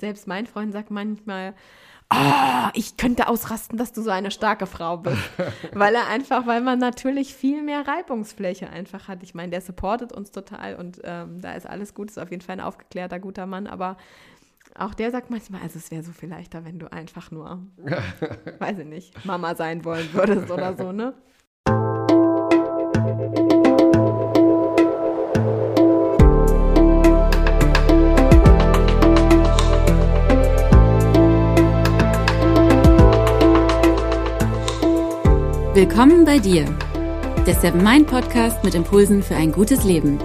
selbst mein Freund sagt manchmal, oh, ich könnte ausrasten, dass du so eine starke Frau bist. weil er einfach, weil man natürlich viel mehr Reibungsfläche einfach hat. Ich meine, der supportet uns total und ähm, da ist alles gut, ist auf jeden Fall ein aufgeklärter, guter Mann, aber auch der sagt manchmal, also es wäre so viel leichter, wenn du einfach nur, weiß ich nicht, Mama sein wollen würdest oder so, ne? Willkommen bei dir, der Seven Mind Podcast mit Impulsen für ein gutes Leben.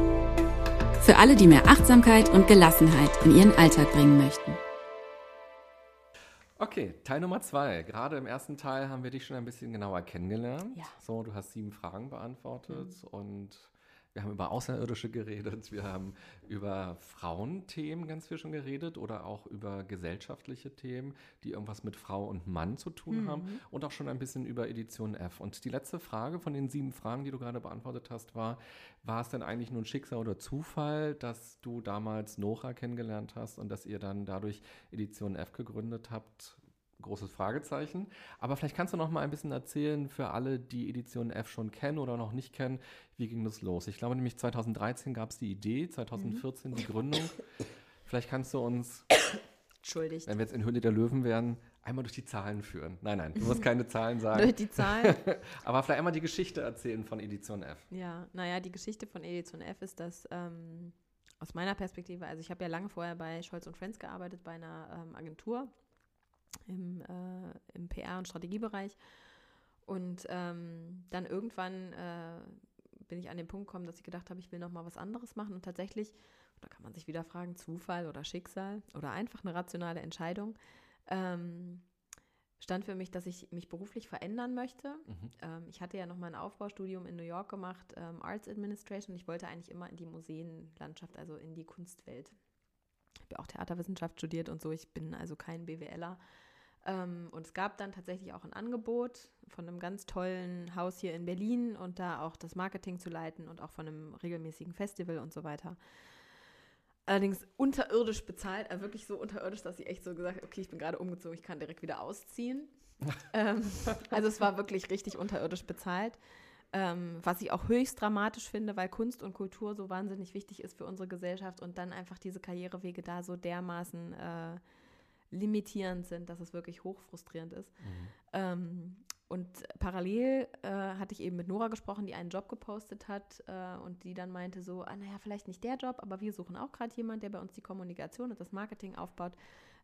Für alle, die mehr Achtsamkeit und Gelassenheit in ihren Alltag bringen möchten. Okay, Teil Nummer zwei. Gerade im ersten Teil haben wir dich schon ein bisschen genauer kennengelernt. Ja. So, du hast sieben Fragen beantwortet mhm. und wir haben über Außerirdische geredet, wir haben über Frauenthemen ganz viel schon geredet oder auch über gesellschaftliche Themen, die irgendwas mit Frau und Mann zu tun mhm. haben und auch schon ein bisschen über Edition F. Und die letzte Frage von den sieben Fragen, die du gerade beantwortet hast, war, war es denn eigentlich nur ein Schicksal oder Zufall, dass du damals Nora kennengelernt hast und dass ihr dann dadurch Edition F gegründet habt? Großes Fragezeichen. Aber vielleicht kannst du noch mal ein bisschen erzählen für alle, die Edition F schon kennen oder noch nicht kennen, wie ging das los? Ich glaube nämlich 2013 gab es die Idee, 2014 mhm. die Gründung. Vielleicht kannst du uns, Entschuldigt. wenn wir jetzt in Höhle der Löwen wären, einmal durch die Zahlen führen. Nein, nein, du musst keine Zahlen sagen. durch die Zahlen? Aber vielleicht einmal die Geschichte erzählen von Edition F. Ja, naja, die Geschichte von Edition F ist, dass ähm, aus meiner Perspektive, also ich habe ja lange vorher bei Scholz und Friends gearbeitet, bei einer ähm, Agentur im, äh, im PR- und Strategiebereich. Und ähm, dann irgendwann äh, bin ich an den Punkt gekommen, dass ich gedacht habe, ich will noch mal was anderes machen. Und tatsächlich, da kann man sich wieder fragen, Zufall oder Schicksal oder einfach eine rationale Entscheidung, ähm, stand für mich, dass ich mich beruflich verändern möchte. Mhm. Ähm, ich hatte ja noch mal ein Aufbaustudium in New York gemacht, ähm, Arts Administration. Ich wollte eigentlich immer in die Museenlandschaft, also in die Kunstwelt. Ich habe ja auch Theaterwissenschaft studiert und so. Ich bin also kein BWLer. Ähm, und es gab dann tatsächlich auch ein Angebot von einem ganz tollen Haus hier in Berlin und da auch das Marketing zu leiten und auch von einem regelmäßigen Festival und so weiter. Allerdings unterirdisch bezahlt, also wirklich so unterirdisch, dass ich echt so gesagt habe, okay, ich bin gerade umgezogen, ich kann direkt wieder ausziehen. ähm, also es war wirklich richtig unterirdisch bezahlt. Ähm, was ich auch höchst dramatisch finde, weil Kunst und Kultur so wahnsinnig wichtig ist für unsere Gesellschaft und dann einfach diese Karrierewege da so dermaßen äh, limitierend sind, dass es wirklich hochfrustrierend ist. Mhm. Ähm, und parallel äh, hatte ich eben mit Nora gesprochen, die einen Job gepostet hat äh, und die dann meinte so, ah, naja, vielleicht nicht der Job, aber wir suchen auch gerade jemanden, der bei uns die Kommunikation und das Marketing aufbaut.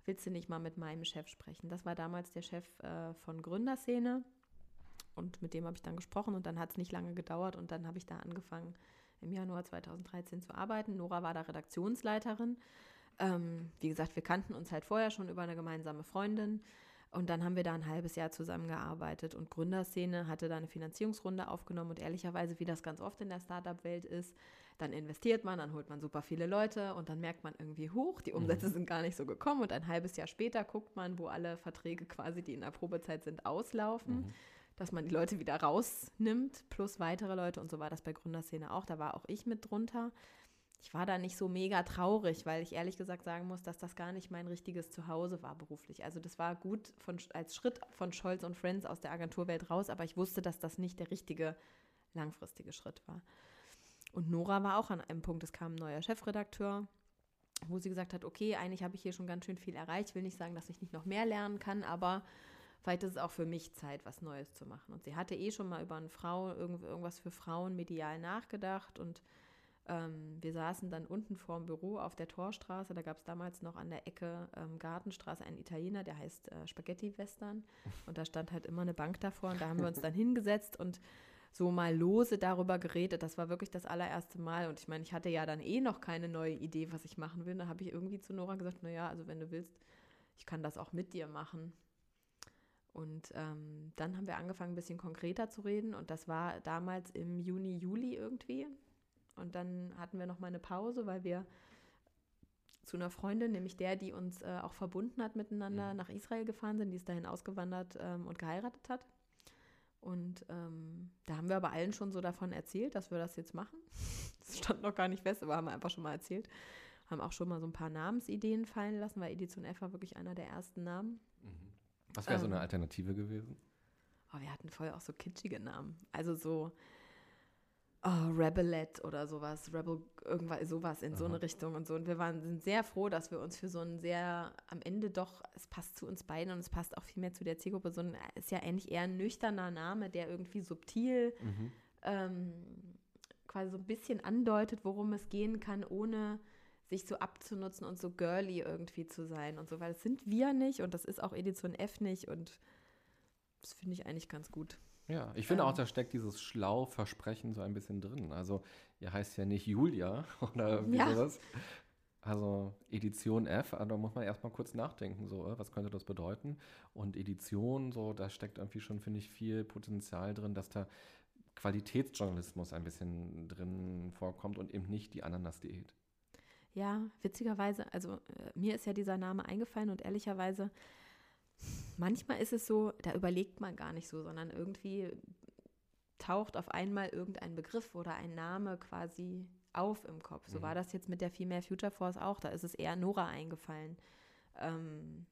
Willst du nicht mal mit meinem Chef sprechen? Das war damals der Chef äh, von Gründerszene und mit dem habe ich dann gesprochen und dann hat es nicht lange gedauert und dann habe ich da angefangen, im Januar 2013 zu arbeiten. Nora war da Redaktionsleiterin ähm, wie gesagt, wir kannten uns halt vorher schon über eine gemeinsame Freundin. Und dann haben wir da ein halbes Jahr zusammengearbeitet. Und Gründerszene hatte da eine Finanzierungsrunde aufgenommen. Und ehrlicherweise, wie das ganz oft in der Startup-Welt ist, dann investiert man, dann holt man super viele Leute. Und dann merkt man irgendwie hoch, die Umsätze mhm. sind gar nicht so gekommen. Und ein halbes Jahr später guckt man, wo alle Verträge quasi, die in der Probezeit sind, auslaufen, mhm. dass man die Leute wieder rausnimmt, plus weitere Leute. Und so war das bei Gründerszene auch, da war auch ich mit drunter ich war da nicht so mega traurig, weil ich ehrlich gesagt sagen muss, dass das gar nicht mein richtiges Zuhause war beruflich. Also das war gut von, als Schritt von Scholz und Friends aus der Agenturwelt raus, aber ich wusste, dass das nicht der richtige langfristige Schritt war. Und Nora war auch an einem Punkt, es kam ein neuer Chefredakteur, wo sie gesagt hat, okay, eigentlich habe ich hier schon ganz schön viel erreicht. Ich will nicht sagen, dass ich nicht noch mehr lernen kann, aber vielleicht ist es auch für mich Zeit, was Neues zu machen. Und sie hatte eh schon mal über eine Frau, irgendwas für Frauen medial nachgedacht und ähm, wir saßen dann unten vorm Büro auf der Torstraße. Da gab es damals noch an der Ecke ähm, Gartenstraße einen Italiener, der heißt äh, Spaghetti Western. Und da stand halt immer eine Bank davor. Und da haben wir uns dann hingesetzt und so mal lose darüber geredet. Das war wirklich das allererste Mal. Und ich meine, ich hatte ja dann eh noch keine neue Idee, was ich machen will. Da habe ich irgendwie zu Nora gesagt, naja, also wenn du willst, ich kann das auch mit dir machen. Und ähm, dann haben wir angefangen, ein bisschen konkreter zu reden. Und das war damals im Juni, Juli irgendwie. Und dann hatten wir noch mal eine Pause, weil wir zu einer Freundin, nämlich der, die uns äh, auch verbunden hat miteinander, mhm. nach Israel gefahren sind. Die ist dahin ausgewandert ähm, und geheiratet hat. Und ähm, da haben wir aber allen schon so davon erzählt, dass wir das jetzt machen. Das stand noch gar nicht fest, aber haben wir einfach schon mal erzählt. haben auch schon mal so ein paar Namensideen fallen lassen, weil Edition F war wirklich einer der ersten Namen. Mhm. Was wäre ähm, so eine ähm. Alternative gewesen? Oh, wir hatten vorher auch so kitschige Namen. Also so oh, Rebelette oder sowas, Rebel, irgendwas, sowas in Aha. so eine Richtung und so. Und wir waren, sind sehr froh, dass wir uns für so ein sehr, am Ende doch, es passt zu uns beiden und es passt auch viel mehr zu der Zielgruppe. So ein, ist ja eigentlich eher ein nüchterner Name, der irgendwie subtil mhm. ähm, quasi so ein bisschen andeutet, worum es gehen kann, ohne sich so abzunutzen und so girly irgendwie zu sein und so, weil das sind wir nicht und das ist auch Edition F nicht und das finde ich eigentlich ganz gut. Ja, ich finde ähm. auch, da steckt dieses schlau Versprechen so ein bisschen drin. Also, ihr heißt ja nicht Julia oder irgendwie ja. sowas. Also Edition F, da muss man erstmal kurz nachdenken, so, äh, was könnte das bedeuten? Und Edition, so, da steckt irgendwie schon, finde ich, viel Potenzial drin, dass da Qualitätsjournalismus ein bisschen drin vorkommt und eben nicht die Ananas-Diät. Ja, witzigerweise, also äh, mir ist ja dieser Name eingefallen und ehrlicherweise manchmal ist es so, da überlegt man gar nicht so, sondern irgendwie taucht auf einmal irgendein Begriff oder ein Name quasi auf im Kopf. So mhm. war das jetzt mit der Female Future Force auch. Da ist es eher Nora eingefallen. Ähm,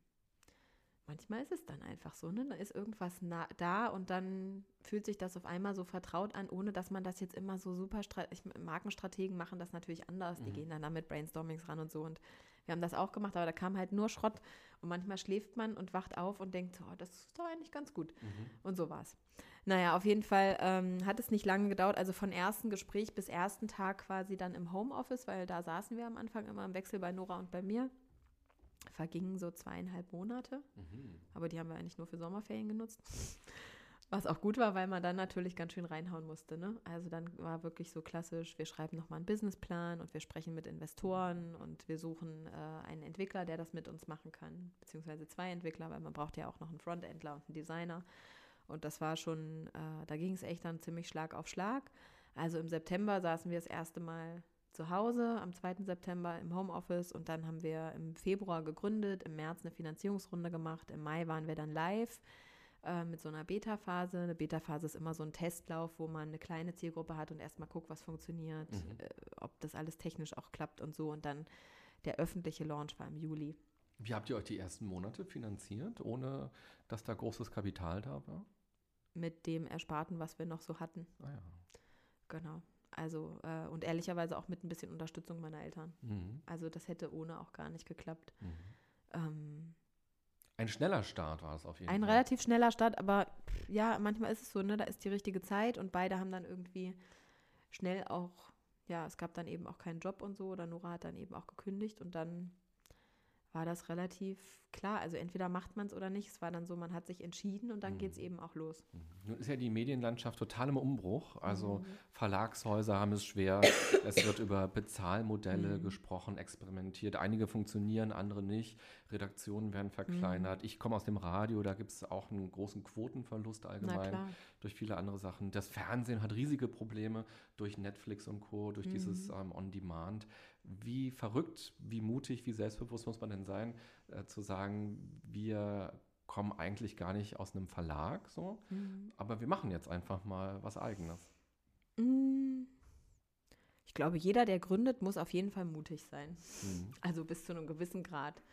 manchmal ist es dann einfach so, ne? Da ist irgendwas da und dann fühlt sich das auf einmal so vertraut an, ohne dass man das jetzt immer so super. Ich, Markenstrategen machen das natürlich anders. Mhm. Die gehen dann da mit Brainstormings ran und so. Und wir haben das auch gemacht, aber da kam halt nur Schrott. Und manchmal schläft man und wacht auf und denkt, oh, das ist doch eigentlich ganz gut. Mhm. Und so war's. Naja, auf jeden Fall ähm, hat es nicht lange gedauert. Also von ersten Gespräch bis ersten Tag quasi dann im Homeoffice, weil da saßen wir am Anfang immer im Wechsel bei Nora und bei mir. Vergingen so zweieinhalb Monate. Mhm. Aber die haben wir eigentlich nur für Sommerferien genutzt. Was auch gut war, weil man dann natürlich ganz schön reinhauen musste. Ne? Also dann war wirklich so klassisch, wir schreiben nochmal einen Businessplan und wir sprechen mit Investoren und wir suchen äh, einen Entwickler, der das mit uns machen kann, beziehungsweise zwei Entwickler, weil man braucht ja auch noch einen Frontendler und einen Designer. Und das war schon, äh, da ging es echt dann ziemlich Schlag auf Schlag. Also im September saßen wir das erste Mal zu Hause, am 2. September im Homeoffice und dann haben wir im Februar gegründet, im März eine Finanzierungsrunde gemacht, im Mai waren wir dann live äh, mit so einer Beta-Phase. Eine Beta-Phase ist immer so ein Testlauf, wo man eine kleine Zielgruppe hat und erstmal guckt, was funktioniert, mhm. äh, ob das alles technisch auch klappt und so. Und dann der öffentliche Launch war im Juli. Wie habt ihr euch die ersten Monate finanziert, ohne dass da großes Kapital da war? Mit dem Ersparten, was wir noch so hatten. Ah ja. Genau. Also, äh, und ehrlicherweise auch mit ein bisschen Unterstützung meiner Eltern. Mhm. Also, das hätte ohne auch gar nicht geklappt. Mhm. Ähm, ein schneller Start war es auf jeden ein Fall. Ein relativ schneller Start, aber ja, manchmal ist es so, ne, da ist die richtige Zeit und beide haben dann irgendwie schnell auch, ja, es gab dann eben auch keinen Job und so, oder Nora hat dann eben auch gekündigt und dann war das relativ klar. Also entweder macht man es oder nicht. Es war dann so, man hat sich entschieden und dann mhm. geht es eben auch los. Mhm. Nun ist ja die Medienlandschaft total im Umbruch. Also mhm. Verlagshäuser haben es schwer. es wird über Bezahlmodelle mhm. gesprochen, experimentiert. Einige funktionieren, andere nicht. Redaktionen werden verkleinert. Mhm. Ich komme aus dem Radio, da gibt es auch einen großen Quotenverlust allgemein durch viele andere Sachen. Das Fernsehen hat riesige Probleme durch Netflix und Co., durch dieses mhm. ähm, On-Demand wie verrückt, wie mutig, wie selbstbewusst muss man denn sein, äh, zu sagen, wir kommen eigentlich gar nicht aus einem Verlag, so, mhm. aber wir machen jetzt einfach mal was Eigenes. Mm. Ich glaube, jeder, der gründet, muss auf jeden Fall mutig sein. Mhm. Also bis zu einem gewissen Grad.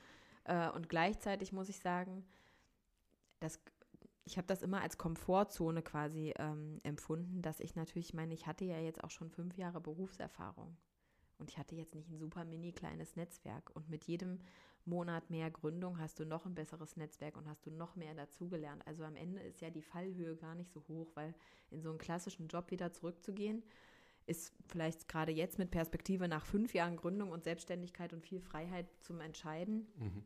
Äh, und gleichzeitig muss ich sagen, dass ich habe das immer als Komfortzone quasi ähm, empfunden, dass ich natürlich meine, ich hatte ja jetzt auch schon fünf Jahre Berufserfahrung. Und ich hatte jetzt nicht ein super mini kleines Netzwerk. Und mit jedem Monat mehr Gründung hast du noch ein besseres Netzwerk und hast du noch mehr dazugelernt. Also am Ende ist ja die Fallhöhe gar nicht so hoch, weil in so einen klassischen Job wieder zurückzugehen, ist vielleicht gerade jetzt mit Perspektive nach fünf Jahren Gründung und Selbstständigkeit und viel Freiheit zum Entscheiden, mhm.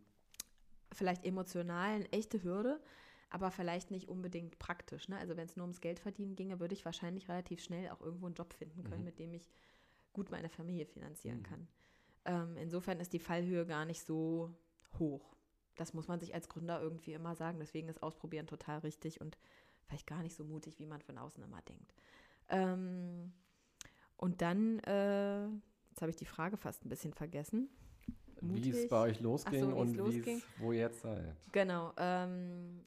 vielleicht emotional eine echte Hürde, aber vielleicht nicht unbedingt praktisch. Ne? Also wenn es nur ums Geld verdienen ginge, würde ich wahrscheinlich relativ schnell auch irgendwo einen Job finden können, mhm. mit dem ich gut meine Familie finanzieren mhm. kann. Ähm, insofern ist die Fallhöhe gar nicht so hoch. Das muss man sich als Gründer irgendwie immer sagen. Deswegen ist Ausprobieren total richtig und vielleicht gar nicht so mutig, wie man von außen immer denkt. Ähm, und dann, äh, jetzt habe ich die Frage fast ein bisschen vergessen. Wie es bei euch losging so, und losging. wo ihr jetzt seid. Genau. Ähm,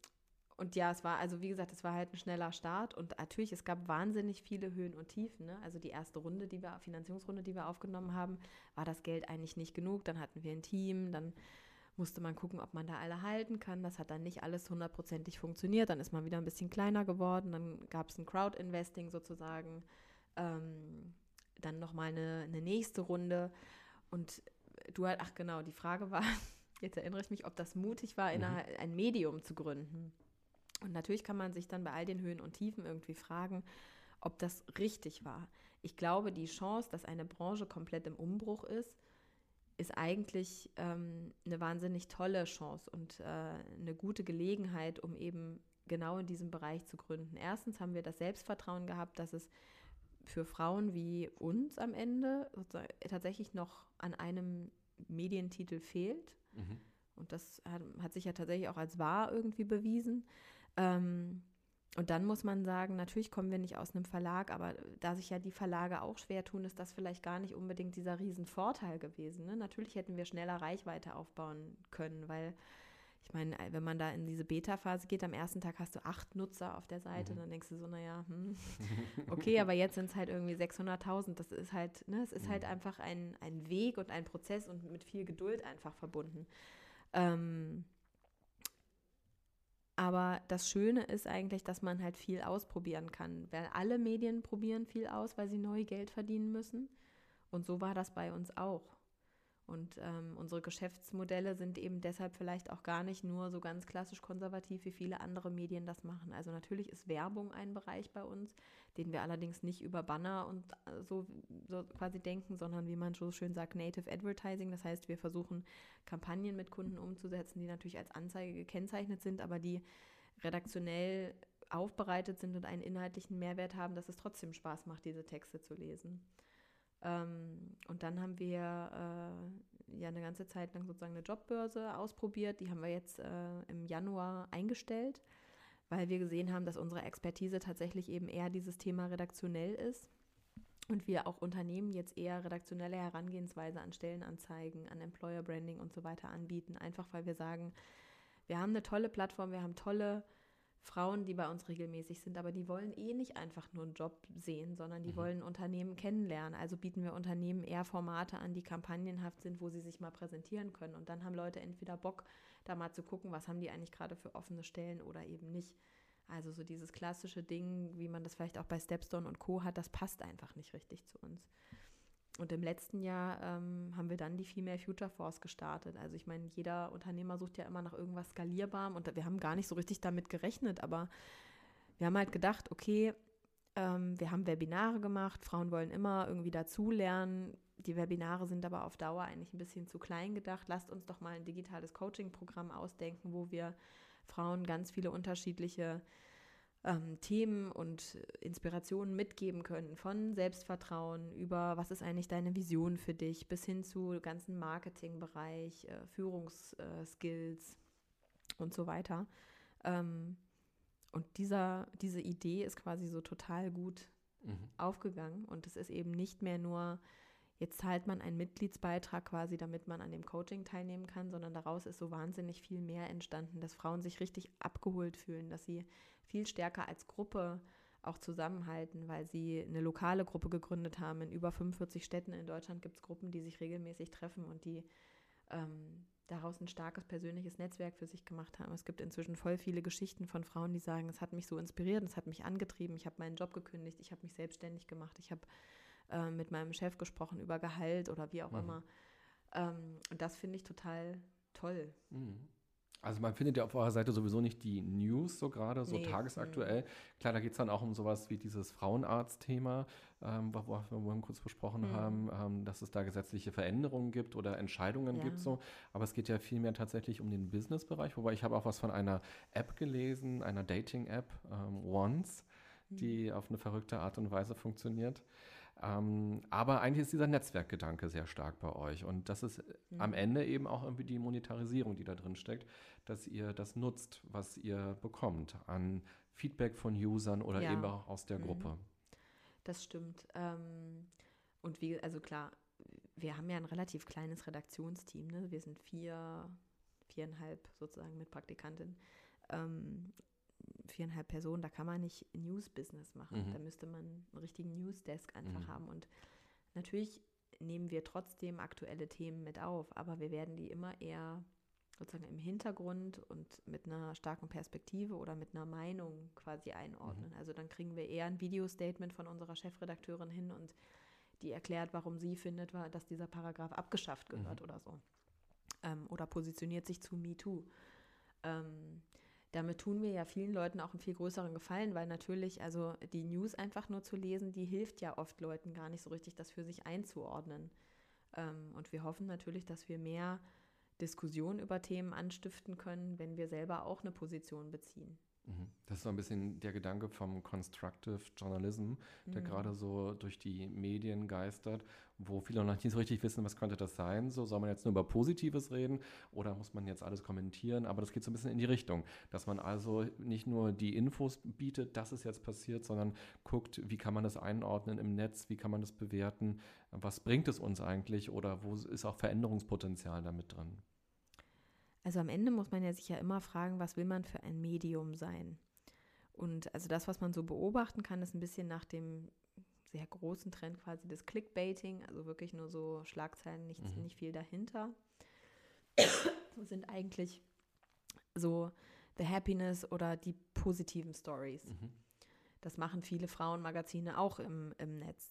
und ja, es war, also wie gesagt, es war halt ein schneller Start und natürlich, es gab wahnsinnig viele Höhen und Tiefen. Ne? Also die erste Runde, die wir, Finanzierungsrunde, die wir aufgenommen haben, war das Geld eigentlich nicht genug. Dann hatten wir ein Team, dann musste man gucken, ob man da alle halten kann. Das hat dann nicht alles hundertprozentig funktioniert. Dann ist man wieder ein bisschen kleiner geworden. Dann gab es ein Crowd-Investing sozusagen. Ähm, dann nochmal eine, eine nächste Runde. Und du halt, ach genau, die Frage war, jetzt erinnere ich mich, ob das mutig war, mhm. ein Medium zu gründen. Und natürlich kann man sich dann bei all den Höhen und Tiefen irgendwie fragen, ob das richtig war. Ich glaube, die Chance, dass eine Branche komplett im Umbruch ist, ist eigentlich ähm, eine wahnsinnig tolle Chance und äh, eine gute Gelegenheit, um eben genau in diesem Bereich zu gründen. Erstens haben wir das Selbstvertrauen gehabt, dass es für Frauen wie uns am Ende tatsächlich noch an einem Medientitel fehlt. Mhm. Und das hat, hat, sich ja tatsächlich auch als wahr irgendwie bewiesen. Ähm, und dann muss man sagen, natürlich kommen wir nicht aus einem Verlag, aber da sich ja die Verlage auch schwer tun, ist das vielleicht gar nicht unbedingt dieser Riesenvorteil gewesen. Ne? Natürlich hätten wir schneller Reichweite aufbauen können, weil ich meine, wenn man da in diese Beta-Phase geht, am ersten Tag hast du acht Nutzer auf der Seite, mhm. dann denkst du so, naja, hm, okay, aber jetzt sind es halt irgendwie 600.000. Das ist halt, ne, es ist halt mhm. halt einfach ein, ein Weg und ein Prozess und mit viel Geduld einfach verbunden. Ähm, aber das Schöne ist eigentlich, dass man halt viel ausprobieren kann. Weil alle Medien probieren viel aus, weil sie neu Geld verdienen müssen. Und so war das bei uns auch. Und ähm, unsere Geschäftsmodelle sind eben deshalb vielleicht auch gar nicht nur so ganz klassisch konservativ, wie viele andere Medien das machen. Also natürlich ist Werbung ein Bereich bei uns, den wir allerdings nicht über Banner und äh, so, so quasi denken, sondern wie man so schön sagt, Native Advertising. Das heißt, wir versuchen Kampagnen mit Kunden umzusetzen, die natürlich als Anzeige gekennzeichnet sind, aber die redaktionell aufbereitet sind und einen inhaltlichen Mehrwert haben, dass es trotzdem Spaß macht, diese Texte zu lesen. Ähm, und dann haben wir äh, ja eine ganze Zeit lang sozusagen eine Jobbörse ausprobiert. Die haben wir jetzt äh, im Januar eingestellt, weil wir gesehen haben, dass unsere Expertise tatsächlich eben eher dieses Thema redaktionell ist. Und wir auch Unternehmen jetzt eher redaktionelle Herangehensweise an Stellenanzeigen, an Employer Branding und so weiter anbieten. Einfach weil wir sagen, wir haben eine tolle Plattform, wir haben tolle Frauen, die bei uns regelmäßig sind, aber die wollen eh nicht einfach nur einen Job sehen, sondern die mhm. wollen Unternehmen kennenlernen. Also bieten wir Unternehmen eher Formate an, die kampagnenhaft sind, wo sie sich mal präsentieren können. Und dann haben Leute entweder Bock, da mal zu gucken, was haben die eigentlich gerade für offene Stellen oder eben nicht. Also so dieses klassische Ding, wie man das vielleicht auch bei Stepstone und Co hat, das passt einfach nicht richtig zu uns. Und im letzten Jahr ähm, haben wir dann die Female Future Force gestartet. Also ich meine, jeder Unternehmer sucht ja immer nach irgendwas skalierbarem und wir haben gar nicht so richtig damit gerechnet, aber wir haben halt gedacht, okay, ähm, wir haben Webinare gemacht, Frauen wollen immer irgendwie dazulernen. Die Webinare sind aber auf Dauer eigentlich ein bisschen zu klein gedacht. Lasst uns doch mal ein digitales Coaching-Programm ausdenken, wo wir Frauen ganz viele unterschiedliche ähm, Themen und Inspirationen mitgeben können, von Selbstvertrauen über was ist eigentlich deine Vision für dich, bis hin zu ganzen Marketingbereich, äh, Führungsskills äh, und so weiter. Ähm, und dieser, diese Idee ist quasi so total gut mhm. aufgegangen und es ist eben nicht mehr nur jetzt zahlt man einen Mitgliedsbeitrag quasi, damit man an dem Coaching teilnehmen kann, sondern daraus ist so wahnsinnig viel mehr entstanden, dass Frauen sich richtig abgeholt fühlen, dass sie viel stärker als Gruppe auch zusammenhalten, weil sie eine lokale Gruppe gegründet haben. In über 45 Städten in Deutschland gibt es Gruppen, die sich regelmäßig treffen und die ähm, daraus ein starkes persönliches Netzwerk für sich gemacht haben. Es gibt inzwischen voll viele Geschichten von Frauen, die sagen, es hat mich so inspiriert, es hat mich angetrieben, ich habe meinen Job gekündigt, ich habe mich selbstständig gemacht, ich habe äh, mit meinem Chef gesprochen über Gehalt oder wie auch mhm. immer. Ähm, und das finde ich total toll. Mhm. Also man findet ja auf eurer Seite sowieso nicht die News so gerade, so nee. tagesaktuell. Mhm. Klar, da geht es dann auch um sowas wie dieses Frauenarzt-Thema, ähm, was wir vorhin kurz besprochen mhm. haben, ähm, dass es da gesetzliche Veränderungen gibt oder Entscheidungen ja. gibt. So. Aber es geht ja vielmehr tatsächlich um den Business-Bereich, wobei ich habe auch was von einer App gelesen, einer Dating-App, ähm, Once, mhm. die auf eine verrückte Art und Weise funktioniert. Ähm, aber eigentlich ist dieser Netzwerkgedanke sehr stark bei euch. Und das ist mhm. am Ende eben auch irgendwie die Monetarisierung, die da drin steckt, dass ihr das nutzt, was ihr bekommt an Feedback von Usern oder ja. eben auch aus der mhm. Gruppe. Das stimmt. Ähm, und wie, also klar, wir haben ja ein relativ kleines Redaktionsteam. Ne? Wir sind vier, viereinhalb sozusagen mit Praktikantin. Ähm, viereinhalb Personen, da kann man nicht News-Business machen. Mhm. Da müsste man einen richtigen News-Desk einfach mhm. haben. Und natürlich nehmen wir trotzdem aktuelle Themen mit auf, aber wir werden die immer eher sozusagen im Hintergrund und mit einer starken Perspektive oder mit einer Meinung quasi einordnen. Mhm. Also dann kriegen wir eher ein Video-Statement von unserer Chefredakteurin hin und die erklärt, warum sie findet, dass dieser Paragraph abgeschafft gehört mhm. oder so. Ähm, oder positioniert sich zu MeToo. Ähm, damit tun wir ja vielen Leuten auch einen viel größeren Gefallen, weil natürlich, also die News einfach nur zu lesen, die hilft ja oft Leuten gar nicht so richtig, das für sich einzuordnen. Ähm, und wir hoffen natürlich, dass wir mehr Diskussion über Themen anstiften können, wenn wir selber auch eine Position beziehen. Mhm. Das ist so ein bisschen der Gedanke vom Constructive Journalism, der mhm. gerade so durch die Medien geistert, wo viele noch nicht so richtig wissen, was könnte das sein. So soll man jetzt nur über Positives reden oder muss man jetzt alles kommentieren? Aber das geht so ein bisschen in die Richtung, dass man also nicht nur die Infos bietet, dass es jetzt passiert, sondern guckt, wie kann man das einordnen im Netz, wie kann man das bewerten, was bringt es uns eigentlich oder wo ist auch Veränderungspotenzial damit drin. Also am Ende muss man ja sich ja immer fragen, was will man für ein Medium sein? Und also das, was man so beobachten kann, ist ein bisschen nach dem sehr großen Trend quasi des Clickbaiting, also wirklich nur so Schlagzeilen, nichts, mhm. nicht viel dahinter. sind eigentlich so The Happiness oder die positiven Stories. Mhm. Das machen viele Frauenmagazine auch im, im Netz.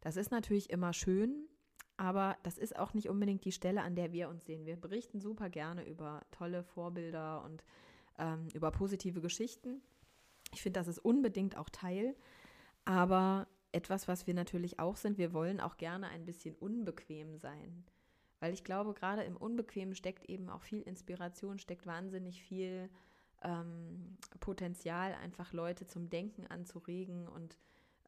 Das ist natürlich immer schön, aber das ist auch nicht unbedingt die Stelle, an der wir uns sehen. Wir berichten super gerne über tolle Vorbilder und ähm, über positive Geschichten. Ich finde, das ist unbedingt auch Teil. Aber etwas, was wir natürlich auch sind, wir wollen auch gerne ein bisschen unbequem sein. Weil ich glaube, gerade im Unbequemen steckt eben auch viel Inspiration, steckt wahnsinnig viel ähm, Potenzial, einfach Leute zum Denken anzuregen und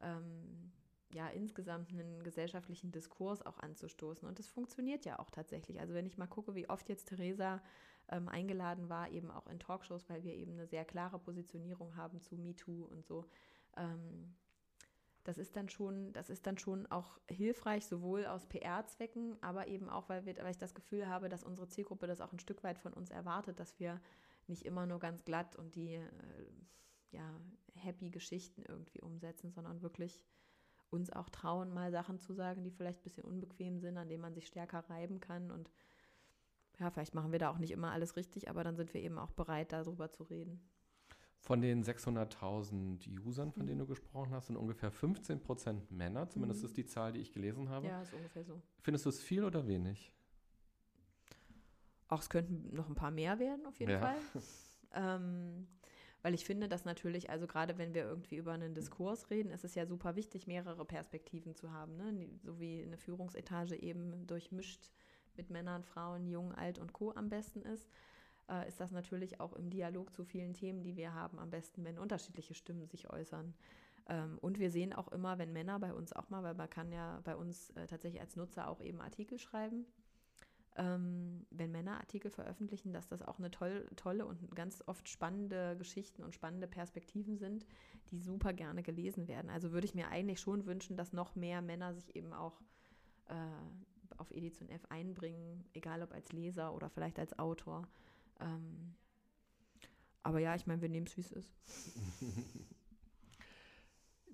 ähm, ja insgesamt einen gesellschaftlichen Diskurs auch anzustoßen. Und das funktioniert ja auch tatsächlich. Also wenn ich mal gucke, wie oft jetzt Theresa ähm, eingeladen war, eben auch in Talkshows, weil wir eben eine sehr klare Positionierung haben zu MeToo und so. Ähm, das ist dann schon, das ist dann schon auch hilfreich, sowohl aus PR-Zwecken, aber eben auch, weil, wir, weil ich das Gefühl habe, dass unsere Zielgruppe das auch ein Stück weit von uns erwartet, dass wir nicht immer nur ganz glatt und die äh, ja, happy Geschichten irgendwie umsetzen, sondern wirklich uns auch trauen, mal Sachen zu sagen, die vielleicht ein bisschen unbequem sind, an denen man sich stärker reiben kann. Und ja, vielleicht machen wir da auch nicht immer alles richtig, aber dann sind wir eben auch bereit, darüber zu reden. Von den 600.000 Usern, von mhm. denen du gesprochen hast, sind ungefähr 15 Prozent Männer. Zumindest mhm. ist die Zahl, die ich gelesen habe. Ja, ist ungefähr so. Findest du es viel oder wenig? Auch es könnten noch ein paar mehr werden, auf jeden ja. Fall. ähm, weil ich finde, dass natürlich, also gerade wenn wir irgendwie über einen Diskurs reden, ist es ja super wichtig, mehrere Perspektiven zu haben. Ne? So wie eine Führungsetage eben durchmischt mit Männern, Frauen, Jung, Alt und Co. am besten ist, äh, ist das natürlich auch im Dialog zu vielen Themen, die wir haben, am besten, wenn unterschiedliche Stimmen sich äußern. Ähm, und wir sehen auch immer, wenn Männer bei uns auch mal, weil man kann ja bei uns äh, tatsächlich als Nutzer auch eben Artikel schreiben ähm, wenn Männer Artikel veröffentlichen, dass das auch eine toll, tolle und ganz oft spannende Geschichten und spannende Perspektiven sind, die super gerne gelesen werden. Also würde ich mir eigentlich schon wünschen, dass noch mehr Männer sich eben auch äh, auf Edition F einbringen, egal ob als Leser oder vielleicht als Autor. Ähm, aber ja, ich meine, wir nehmen es, wie es ist.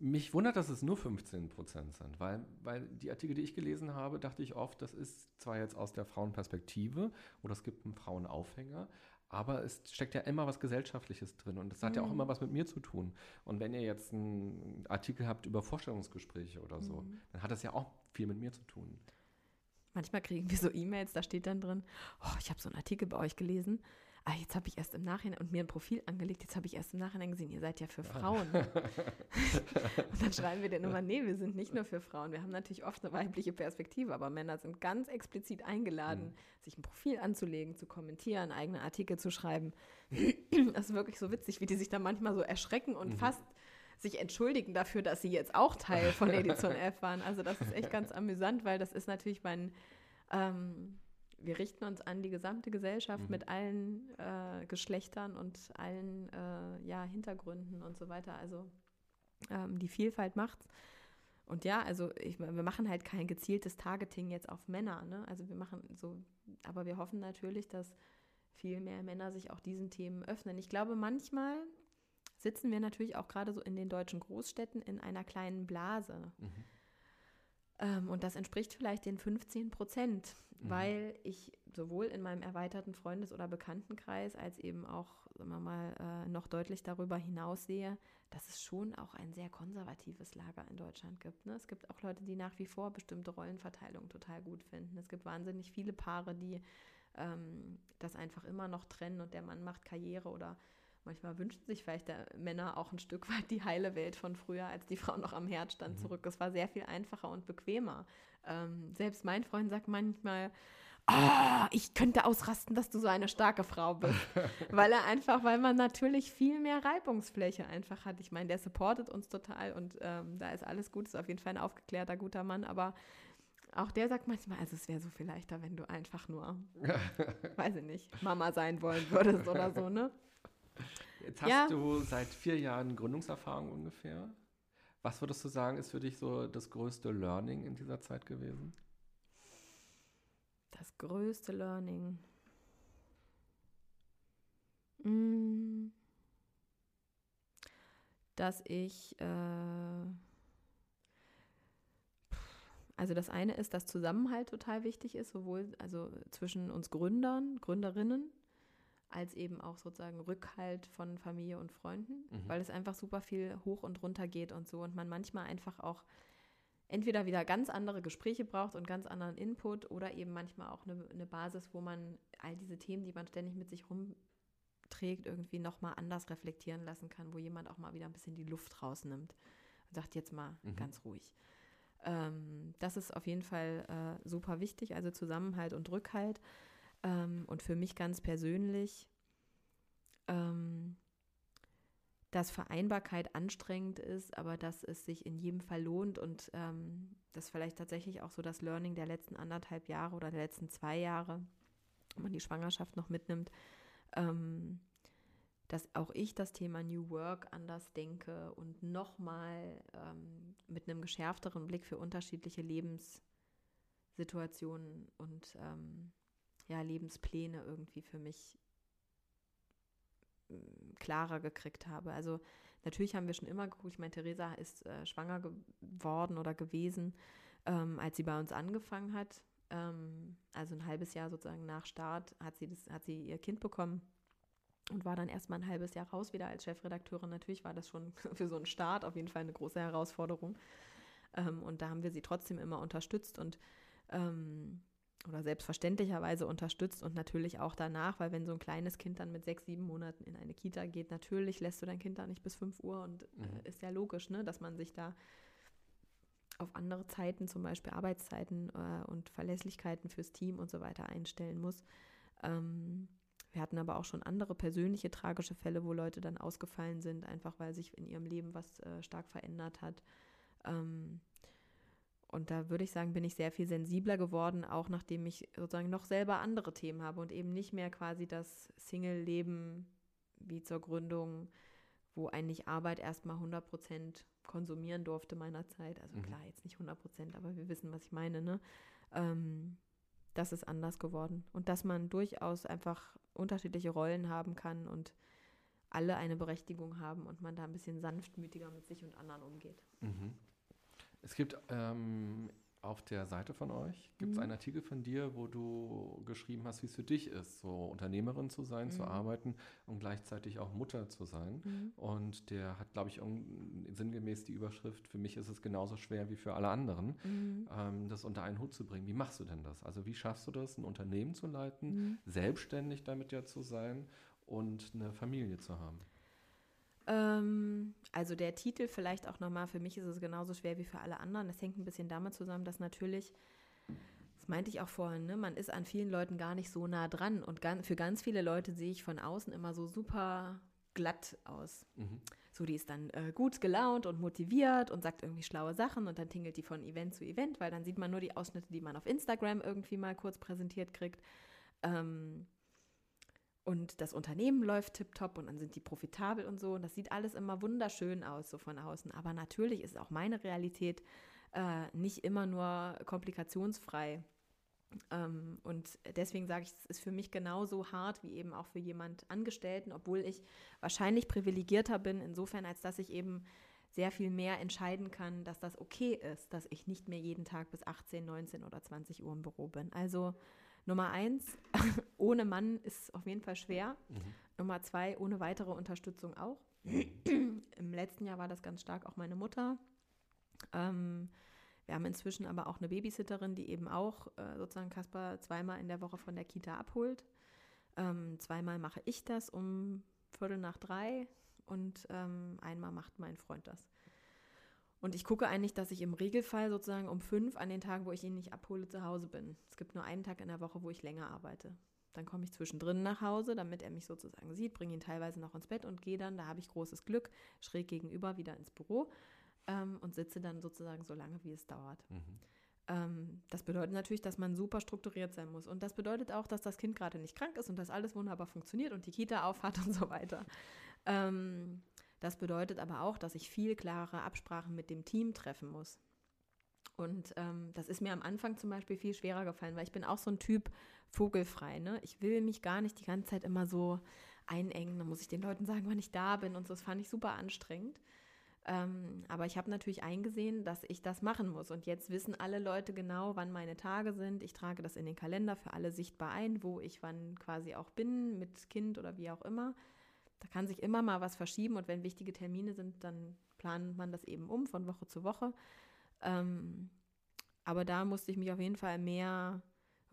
Mich wundert, dass es nur 15 Prozent sind, weil, weil die Artikel, die ich gelesen habe, dachte ich oft, das ist zwar jetzt aus der Frauenperspektive oder es gibt einen Frauenaufhänger, aber es steckt ja immer was Gesellschaftliches drin und das hat mhm. ja auch mhm. immer was mit mir zu tun. Und wenn ihr jetzt einen Artikel habt über Vorstellungsgespräche oder so, mhm. dann hat das ja auch viel mit mir zu tun. Manchmal kriegen wir so E-Mails, da steht dann drin, oh, ich habe so einen Artikel bei euch gelesen ah, jetzt habe ich erst im Nachhinein und mir ein Profil angelegt, jetzt habe ich erst im Nachhinein gesehen, ihr seid ja für Frauen. und dann schreiben wir dann immer, nee, wir sind nicht nur für Frauen. Wir haben natürlich oft eine weibliche Perspektive, aber Männer sind ganz explizit eingeladen, mhm. sich ein Profil anzulegen, zu kommentieren, eigene Artikel zu schreiben. das ist wirklich so witzig, wie die sich da manchmal so erschrecken und mhm. fast sich entschuldigen dafür, dass sie jetzt auch Teil von Edition F waren. Also das ist echt ganz amüsant, weil das ist natürlich mein ähm, wir richten uns an die gesamte Gesellschaft mhm. mit allen äh, Geschlechtern und allen äh, ja, Hintergründen und so weiter. Also ähm, die Vielfalt macht's. Und ja, also ich, wir machen halt kein gezieltes Targeting jetzt auf Männer. Ne? Also wir machen so, aber wir hoffen natürlich, dass viel mehr Männer sich auch diesen Themen öffnen. Ich glaube manchmal, sitzen wir natürlich auch gerade so in den deutschen Großstädten in einer kleinen Blase. Mhm. Ähm, und das entspricht vielleicht den 15 Prozent, mhm. weil ich sowohl in meinem erweiterten Freundes- oder Bekanntenkreis als eben auch, sagen wir mal, äh, noch deutlich darüber hinaus sehe, dass es schon auch ein sehr konservatives Lager in Deutschland gibt. Ne? Es gibt auch Leute, die nach wie vor bestimmte Rollenverteilungen total gut finden. Es gibt wahnsinnig viele Paare, die ähm, das einfach immer noch trennen und der Mann macht Karriere oder manchmal wünschen sich vielleicht der Männer auch ein Stück weit die heile Welt von früher, als die Frau noch am Herd stand, mhm. zurück. Es war sehr viel einfacher und bequemer. Ähm, selbst mein Freund sagt manchmal, oh, ich könnte ausrasten, dass du so eine starke Frau bist. weil er einfach, weil man natürlich viel mehr Reibungsfläche einfach hat. Ich meine, der supportet uns total und ähm, da ist alles gut, ist auf jeden Fall ein aufgeklärter, guter Mann, aber auch der sagt manchmal, also es wäre so viel leichter, wenn du einfach nur, weiß ich nicht, Mama sein wollen würdest oder so, ne? Jetzt hast ja. du seit vier Jahren Gründungserfahrung ungefähr. Was würdest du sagen, ist für dich so das größte Learning in dieser Zeit gewesen? Das größte Learning. Mm. Dass ich äh, also das eine ist, dass Zusammenhalt total wichtig ist, sowohl also zwischen uns Gründern, Gründerinnen, als eben auch sozusagen Rückhalt von Familie und Freunden, mhm. weil es einfach super viel hoch und runter geht und so und man manchmal einfach auch entweder wieder ganz andere Gespräche braucht und ganz anderen Input oder eben manchmal auch eine, eine Basis, wo man all diese Themen, die man ständig mit sich rumträgt, irgendwie nochmal anders reflektieren lassen kann, wo jemand auch mal wieder ein bisschen die Luft rausnimmt und sagt jetzt mal mhm. ganz ruhig. Ähm, das ist auf jeden Fall äh, super wichtig, also Zusammenhalt und Rückhalt. Ähm, und für mich ganz persönlich, ähm, dass Vereinbarkeit anstrengend ist, aber dass es sich in jedem Fall lohnt und ähm, das vielleicht tatsächlich auch so das Learning der letzten anderthalb Jahre oder der letzten zwei Jahre, wenn man die Schwangerschaft noch mitnimmt, ähm, dass auch ich das Thema New Work anders denke und nochmal ähm, mit einem geschärfteren Blick für unterschiedliche Lebenssituationen und ähm, ja, Lebenspläne irgendwie für mich mm, klarer gekriegt habe. Also natürlich haben wir schon immer geguckt, ich meine, Theresa ist äh, schwanger geworden oder gewesen, ähm, als sie bei uns angefangen hat. Ähm, also ein halbes Jahr sozusagen nach Start hat sie, das, hat sie ihr Kind bekommen und war dann erstmal ein halbes Jahr raus wieder als Chefredakteurin. Natürlich war das schon für so einen Start auf jeden Fall eine große Herausforderung. Ähm, und da haben wir sie trotzdem immer unterstützt und ähm, oder selbstverständlicherweise unterstützt und natürlich auch danach, weil wenn so ein kleines Kind dann mit sechs, sieben Monaten in eine Kita geht, natürlich lässt du dein Kind da nicht bis fünf Uhr und äh, mhm. ist ja logisch, ne, dass man sich da auf andere Zeiten, zum Beispiel Arbeitszeiten äh, und Verlässlichkeiten fürs Team und so weiter einstellen muss. Ähm, wir hatten aber auch schon andere persönliche tragische Fälle, wo Leute dann ausgefallen sind, einfach weil sich in ihrem Leben was äh, stark verändert hat. Ähm, und da würde ich sagen, bin ich sehr viel sensibler geworden, auch nachdem ich sozusagen noch selber andere Themen habe und eben nicht mehr quasi das Single-Leben wie zur Gründung, wo eigentlich Arbeit erstmal 100 Prozent konsumieren durfte meiner Zeit. Also mhm. klar, jetzt nicht 100 Prozent, aber wir wissen, was ich meine. Ne? Ähm, das ist anders geworden. Und dass man durchaus einfach unterschiedliche Rollen haben kann und alle eine Berechtigung haben und man da ein bisschen sanftmütiger mit sich und anderen umgeht. Mhm. Es gibt ähm, auf der Seite von euch gibt es mhm. einen Artikel von dir, wo du geschrieben hast, wie es für dich ist, so Unternehmerin zu sein, mhm. zu arbeiten und gleichzeitig auch Mutter zu sein. Mhm. Und der hat, glaube ich, sinngemäß die Überschrift, für mich ist es genauso schwer wie für alle anderen, mhm. ähm, das unter einen Hut zu bringen. Wie machst du denn das? Also wie schaffst du das, ein Unternehmen zu leiten, mhm. selbstständig damit ja zu sein und eine Familie zu haben? Ähm, also der Titel vielleicht auch nochmal, für mich ist es genauso schwer wie für alle anderen. Das hängt ein bisschen damit zusammen, dass natürlich, das meinte ich auch vorhin, ne, man ist an vielen Leuten gar nicht so nah dran. Und ganz, für ganz viele Leute sehe ich von außen immer so super glatt aus. Mhm. So, die ist dann äh, gut gelaunt und motiviert und sagt irgendwie schlaue Sachen und dann tingelt die von Event zu Event, weil dann sieht man nur die Ausschnitte, die man auf Instagram irgendwie mal kurz präsentiert kriegt. Ähm, und das Unternehmen läuft tipptopp und dann sind die profitabel und so. Und das sieht alles immer wunderschön aus, so von außen. Aber natürlich ist auch meine Realität äh, nicht immer nur komplikationsfrei. Ähm, und deswegen sage ich, es ist für mich genauso hart wie eben auch für jemand Angestellten, obwohl ich wahrscheinlich privilegierter bin, insofern, als dass ich eben sehr viel mehr entscheiden kann, dass das okay ist, dass ich nicht mehr jeden Tag bis 18, 19 oder 20 Uhr im Büro bin. Also Nummer eins, ohne Mann ist auf jeden Fall schwer. Mhm. Nummer zwei, ohne weitere Unterstützung auch. Im letzten Jahr war das ganz stark auch meine Mutter. Ähm, wir haben inzwischen aber auch eine Babysitterin, die eben auch äh, sozusagen Kasper zweimal in der Woche von der Kita abholt. Ähm, zweimal mache ich das um Viertel nach drei und ähm, einmal macht mein Freund das. Und ich gucke eigentlich, dass ich im Regelfall sozusagen um fünf an den Tagen, wo ich ihn nicht abhole, zu Hause bin. Es gibt nur einen Tag in der Woche, wo ich länger arbeite. Dann komme ich zwischendrin nach Hause, damit er mich sozusagen sieht, bringe ihn teilweise noch ins Bett und gehe dann, da habe ich großes Glück, schräg gegenüber wieder ins Büro ähm, und sitze dann sozusagen so lange, wie es dauert. Mhm. Ähm, das bedeutet natürlich, dass man super strukturiert sein muss. Und das bedeutet auch, dass das Kind gerade nicht krank ist und dass alles wunderbar funktioniert und die Kita aufhat und so weiter. Ähm, das bedeutet aber auch, dass ich viel klarere Absprachen mit dem Team treffen muss. Und ähm, das ist mir am Anfang zum Beispiel viel schwerer gefallen, weil ich bin auch so ein Typ vogelfrei. Ne? Ich will mich gar nicht die ganze Zeit immer so einengen. Dann muss ich den Leuten sagen, wann ich da bin und so. Das fand ich super anstrengend. Ähm, aber ich habe natürlich eingesehen, dass ich das machen muss. Und jetzt wissen alle Leute genau, wann meine Tage sind. Ich trage das in den Kalender für alle sichtbar ein, wo ich wann quasi auch bin, mit Kind oder wie auch immer. Da kann sich immer mal was verschieben und wenn wichtige Termine sind, dann plant man das eben um von Woche zu Woche. Ähm, aber da musste ich mich auf jeden Fall mehr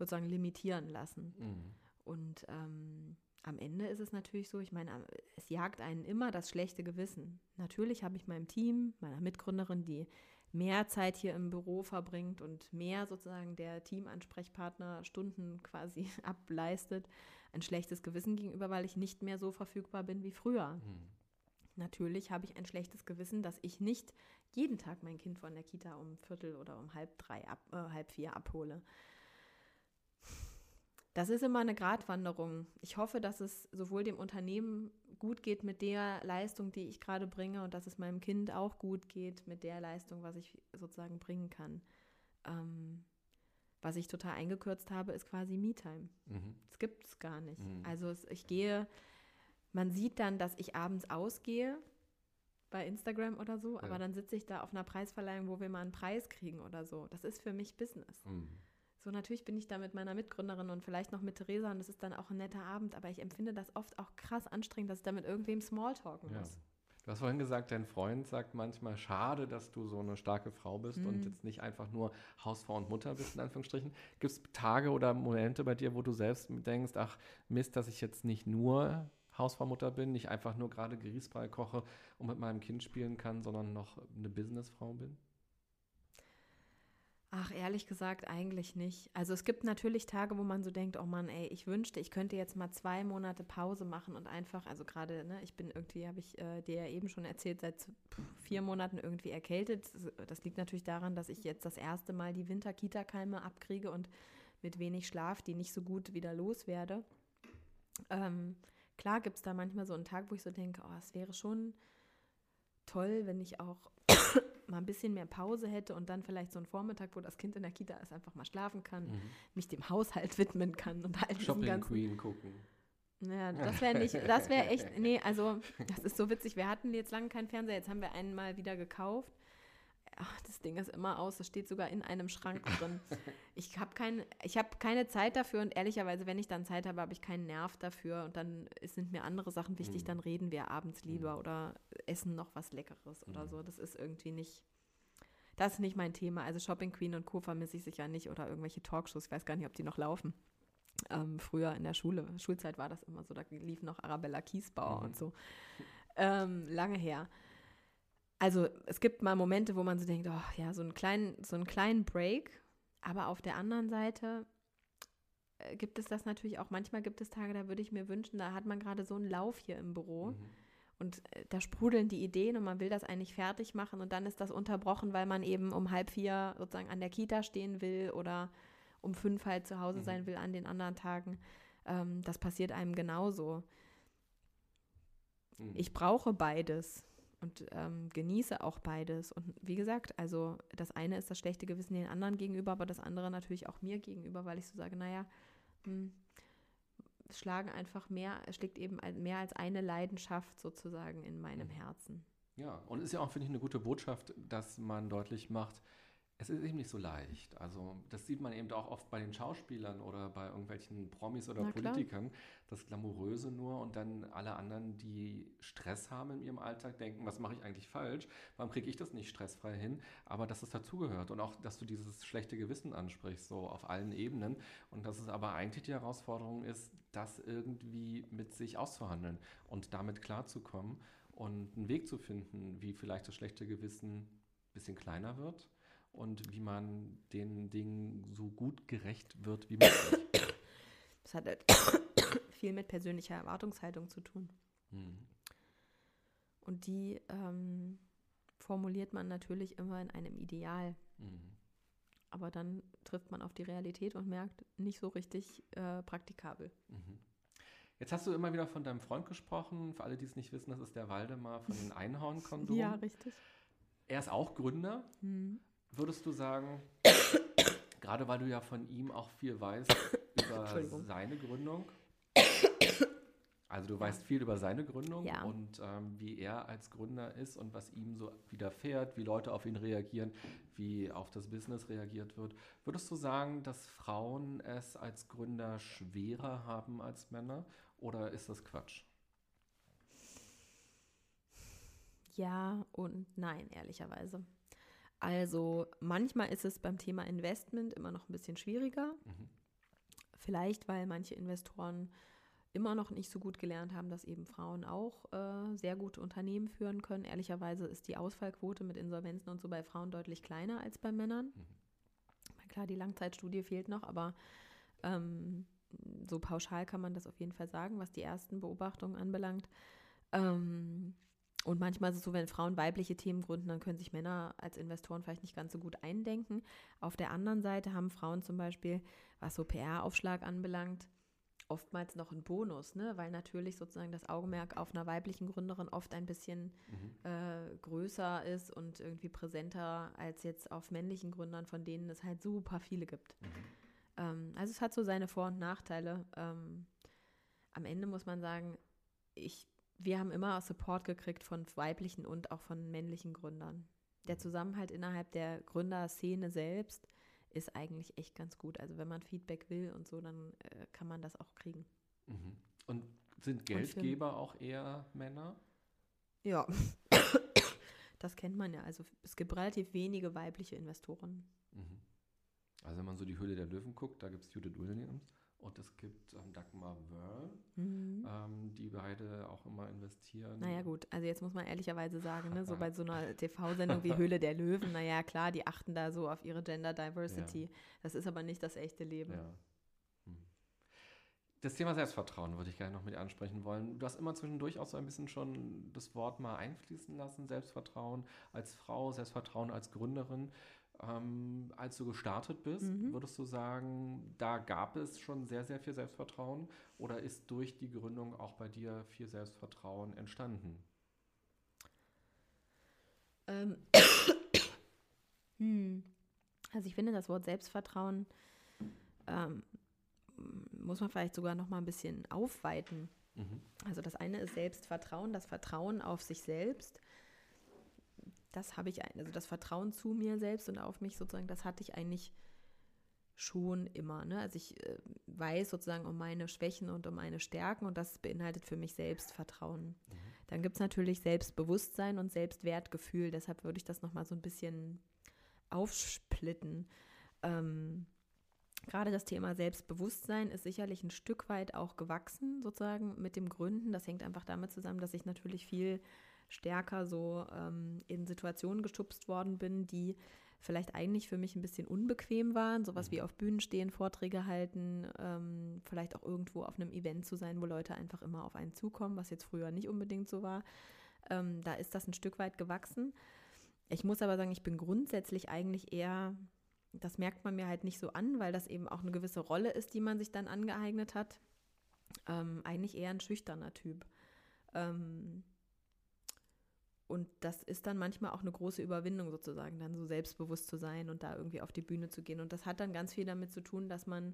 sozusagen limitieren lassen. Mhm. Und ähm, am Ende ist es natürlich so, ich meine, es jagt einen immer das schlechte Gewissen. Natürlich habe ich meinem Team, meiner Mitgründerin, die mehr Zeit hier im Büro verbringt und mehr sozusagen der Teamansprechpartner Stunden quasi ableistet, ein schlechtes Gewissen gegenüber, weil ich nicht mehr so verfügbar bin wie früher. Mhm. Natürlich habe ich ein schlechtes Gewissen, dass ich nicht jeden Tag mein Kind von der Kita um Viertel oder um halb drei, ab, äh, halb vier abhole. Das ist immer eine Gratwanderung. Ich hoffe, dass es sowohl dem Unternehmen gut geht mit der Leistung, die ich gerade bringe, und dass es meinem Kind auch gut geht mit der Leistung, was ich sozusagen bringen kann. Ähm, was ich total eingekürzt habe, ist quasi Me-Time. Mhm. Das gibt es gar nicht. Mhm. Also es, ich gehe, man sieht dann, dass ich abends ausgehe bei Instagram oder so, ja. aber dann sitze ich da auf einer Preisverleihung, wo wir mal einen Preis kriegen oder so. Das ist für mich Business. Mhm. So, natürlich bin ich da mit meiner Mitgründerin und vielleicht noch mit Theresa und das ist dann auch ein netter Abend, aber ich empfinde das oft auch krass anstrengend, dass ich da mit irgendwem Smalltalken ja. muss. Du hast vorhin gesagt, dein Freund sagt manchmal, schade, dass du so eine starke Frau bist mhm. und jetzt nicht einfach nur Hausfrau und Mutter bist, in Anführungsstrichen. Gibt es Tage oder Momente bei dir, wo du selbst denkst, ach Mist, dass ich jetzt nicht nur Hausfrau, Mutter bin, nicht einfach nur gerade Grießbrei koche und mit meinem Kind spielen kann, sondern noch eine Businessfrau bin? Ach, ehrlich gesagt, eigentlich nicht. Also es gibt natürlich Tage, wo man so denkt, oh Mann, ey, ich wünschte, ich könnte jetzt mal zwei Monate Pause machen und einfach, also gerade, ne, ich bin irgendwie, habe ich äh, dir ja eben schon erzählt, seit vier Monaten irgendwie erkältet. Das liegt natürlich daran, dass ich jetzt das erste Mal die Winter-Kita-Keime abkriege und mit wenig Schlaf die nicht so gut wieder loswerde. Ähm, klar gibt es da manchmal so einen Tag, wo ich so denke, oh, es wäre schon toll, wenn ich auch mal ein bisschen mehr Pause hätte und dann vielleicht so einen Vormittag, wo das Kind in der Kita ist, einfach mal schlafen kann, mhm. mich dem Haushalt widmen kann und halt Shopping ganzen, Queen gucken. Ja, das wäre nicht, das wäre echt, nee, also das ist so witzig. Wir hatten jetzt lange keinen Fernseher, jetzt haben wir einen mal wieder gekauft. Ach, das Ding ist immer aus, das steht sogar in einem Schrank drin. Ich habe kein, hab keine Zeit dafür und ehrlicherweise, wenn ich dann Zeit habe, habe ich keinen Nerv dafür und dann sind mir andere Sachen wichtig, mhm. dann reden wir abends lieber mhm. oder essen noch was Leckeres oder mhm. so. Das ist irgendwie nicht, das ist nicht mein Thema. Also Shopping Queen und Co. vermisse ich sicher nicht oder irgendwelche Talkshows. Ich weiß gar nicht, ob die noch laufen. Ähm, früher in der Schule, Schulzeit war das immer so, da lief noch Arabella Kiesbauer mhm. und so. Ähm, lange her. Also es gibt mal Momente, wo man so denkt, oh ja, so einen kleinen, so einen kleinen Break. Aber auf der anderen Seite äh, gibt es das natürlich auch. Manchmal gibt es Tage, da würde ich mir wünschen, da hat man gerade so einen Lauf hier im Büro. Mhm. Und äh, da sprudeln die Ideen und man will das eigentlich fertig machen und dann ist das unterbrochen, weil man eben um halb vier sozusagen an der Kita stehen will oder um fünf halt zu Hause mhm. sein will an den anderen Tagen. Ähm, das passiert einem genauso. Mhm. Ich brauche beides. Und ähm, genieße auch beides. Und wie gesagt, also das eine ist das schlechte Gewissen den anderen gegenüber, aber das andere natürlich auch mir gegenüber, weil ich so sage, naja, hm, es schlagen einfach mehr, es schlägt eben mehr als eine Leidenschaft sozusagen in meinem mhm. Herzen. Ja, und ist ja auch, finde ich, eine gute Botschaft, dass man deutlich macht, es ist eben nicht so leicht. Also das sieht man eben auch oft bei den Schauspielern oder bei irgendwelchen Promis oder Na, Politikern, klar. das Glamouröse nur und dann alle anderen, die Stress haben in ihrem Alltag, denken, was mache ich eigentlich falsch? Warum kriege ich das nicht stressfrei hin? Aber dass es dazugehört und auch, dass du dieses schlechte Gewissen ansprichst, so auf allen Ebenen und dass es aber eigentlich die Herausforderung ist, das irgendwie mit sich auszuhandeln und damit klarzukommen und einen Weg zu finden, wie vielleicht das schlechte Gewissen ein bisschen kleiner wird und wie man den Dingen so gut gerecht wird wie möglich. Das hat halt viel mit persönlicher Erwartungshaltung zu tun. Mhm. Und die ähm, formuliert man natürlich immer in einem Ideal. Mhm. Aber dann trifft man auf die Realität und merkt, nicht so richtig äh, praktikabel. Mhm. Jetzt hast du immer wieder von deinem Freund gesprochen. Für alle, die es nicht wissen, das ist der Waldemar von den Einhornkondomen. ja, richtig. Er ist auch Gründer. Mhm. Würdest du sagen, gerade weil du ja von ihm auch viel weißt über seine Gründung, also du weißt viel über seine Gründung ja. und ähm, wie er als Gründer ist und was ihm so widerfährt, wie Leute auf ihn reagieren, wie auf das Business reagiert wird. Würdest du sagen, dass Frauen es als Gründer schwerer haben als Männer oder ist das Quatsch? Ja und nein, ehrlicherweise. Also manchmal ist es beim Thema Investment immer noch ein bisschen schwieriger. Mhm. Vielleicht, weil manche Investoren immer noch nicht so gut gelernt haben, dass eben Frauen auch äh, sehr gute Unternehmen führen können. Ehrlicherweise ist die Ausfallquote mit Insolvenzen und so bei Frauen deutlich kleiner als bei Männern. Mhm. Klar, die Langzeitstudie fehlt noch, aber ähm, so pauschal kann man das auf jeden Fall sagen, was die ersten Beobachtungen anbelangt. Ähm, und manchmal ist es so, wenn Frauen weibliche Themen gründen, dann können sich Männer als Investoren vielleicht nicht ganz so gut eindenken. Auf der anderen Seite haben Frauen zum Beispiel, was so PR-Aufschlag anbelangt, oftmals noch einen Bonus, ne? weil natürlich sozusagen das Augenmerk auf einer weiblichen Gründerin oft ein bisschen mhm. äh, größer ist und irgendwie präsenter als jetzt auf männlichen Gründern, von denen es halt super viele gibt. Mhm. Ähm, also es hat so seine Vor- und Nachteile. Ähm, am Ende muss man sagen, ich wir haben immer Support gekriegt von weiblichen und auch von männlichen Gründern. Der Zusammenhalt innerhalb der Gründerszene selbst ist eigentlich echt ganz gut. Also wenn man Feedback will und so, dann äh, kann man das auch kriegen. Mhm. Und sind Geldgeber auch eher Männer? Ja, das kennt man ja. Also es gibt relativ wenige weibliche Investoren. Mhm. Also wenn man so die Höhle der Löwen guckt, da gibt es Judith Williams und es gibt ähm, Dagmar Wörl, mhm. ähm, die beide auch immer investieren. Naja gut, also jetzt muss man ehrlicherweise sagen, ne, so bei so einer TV-Sendung wie Höhle der Löwen, naja klar, die achten da so auf ihre Gender Diversity. Ja. Das ist aber nicht das echte Leben. Ja. Hm. Das Thema Selbstvertrauen würde ich gerne noch mit ansprechen wollen. Du hast immer zwischendurch auch so ein bisschen schon das Wort mal einfließen lassen. Selbstvertrauen als Frau, Selbstvertrauen als Gründerin. Ähm, als du gestartet bist, mhm. würdest du sagen, da gab es schon sehr, sehr viel Selbstvertrauen oder ist durch die Gründung auch bei dir viel Selbstvertrauen entstanden? Ähm. hm. Also ich finde, das Wort Selbstvertrauen ähm, muss man vielleicht sogar noch mal ein bisschen aufweiten. Mhm. Also das eine ist Selbstvertrauen, das Vertrauen auf sich selbst das habe ich, also das Vertrauen zu mir selbst und auf mich sozusagen, das hatte ich eigentlich schon immer. Ne? Also ich äh, weiß sozusagen um meine Schwächen und um meine Stärken und das beinhaltet für mich Selbstvertrauen. Mhm. Dann gibt es natürlich Selbstbewusstsein und Selbstwertgefühl. Deshalb würde ich das nochmal so ein bisschen aufsplitten. Ähm, Gerade das Thema Selbstbewusstsein ist sicherlich ein Stück weit auch gewachsen, sozusagen mit dem Gründen. Das hängt einfach damit zusammen, dass ich natürlich viel stärker so ähm, in Situationen geschubst worden bin, die vielleicht eigentlich für mich ein bisschen unbequem waren, sowas wie mhm. auf Bühnen stehen, Vorträge halten, ähm, vielleicht auch irgendwo auf einem Event zu sein, wo Leute einfach immer auf einen zukommen, was jetzt früher nicht unbedingt so war. Ähm, da ist das ein Stück weit gewachsen. Ich muss aber sagen, ich bin grundsätzlich eigentlich eher, das merkt man mir halt nicht so an, weil das eben auch eine gewisse Rolle ist, die man sich dann angeeignet hat. Ähm, eigentlich eher ein schüchterner Typ. Ähm, und das ist dann manchmal auch eine große Überwindung sozusagen, dann so selbstbewusst zu sein und da irgendwie auf die Bühne zu gehen. Und das hat dann ganz viel damit zu tun, dass man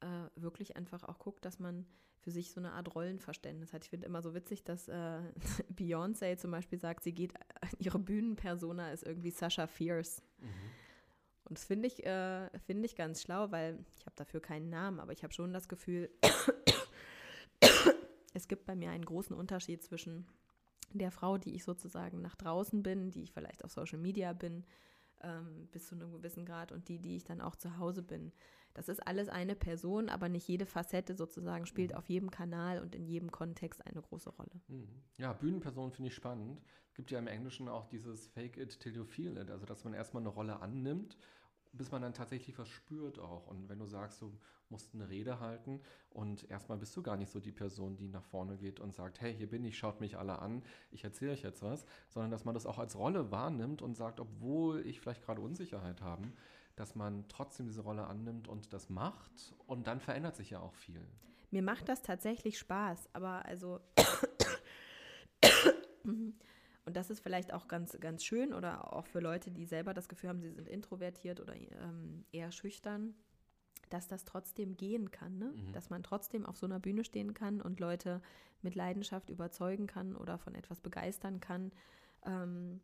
äh, wirklich einfach auch guckt, dass man für sich so eine Art Rollenverständnis hat. Ich finde immer so witzig, dass äh, Beyoncé zum Beispiel sagt, sie geht, ihre Bühnenpersona ist irgendwie Sasha Fierce. Mhm. Und das finde ich, äh, find ich ganz schlau, weil ich habe dafür keinen Namen, aber ich habe schon das Gefühl, es gibt bei mir einen großen Unterschied zwischen der Frau, die ich sozusagen nach draußen bin, die ich vielleicht auf Social Media bin, ähm, bis zu einem gewissen Grad und die, die ich dann auch zu Hause bin. Das ist alles eine Person, aber nicht jede Facette sozusagen spielt mhm. auf jedem Kanal und in jedem Kontext eine große Rolle. Mhm. Ja, Bühnenperson finde ich spannend. Es gibt ja im Englischen auch dieses Fake it till you feel it, also dass man erstmal eine Rolle annimmt bis man dann tatsächlich was spürt auch. Und wenn du sagst, du musst eine Rede halten und erstmal bist du gar nicht so die Person, die nach vorne geht und sagt, hey, hier bin ich, schaut mich alle an, ich erzähle euch jetzt was, sondern dass man das auch als Rolle wahrnimmt und sagt, obwohl ich vielleicht gerade Unsicherheit habe, dass man trotzdem diese Rolle annimmt und das macht und dann verändert sich ja auch viel. Mir macht das tatsächlich Spaß, aber also Und das ist vielleicht auch ganz, ganz schön oder auch für Leute, die selber das Gefühl haben, sie sind introvertiert oder ähm, eher schüchtern, dass das trotzdem gehen kann, ne? Mhm. dass man trotzdem auf so einer Bühne stehen kann und Leute mit Leidenschaft überzeugen kann oder von etwas begeistern kann. Ähm,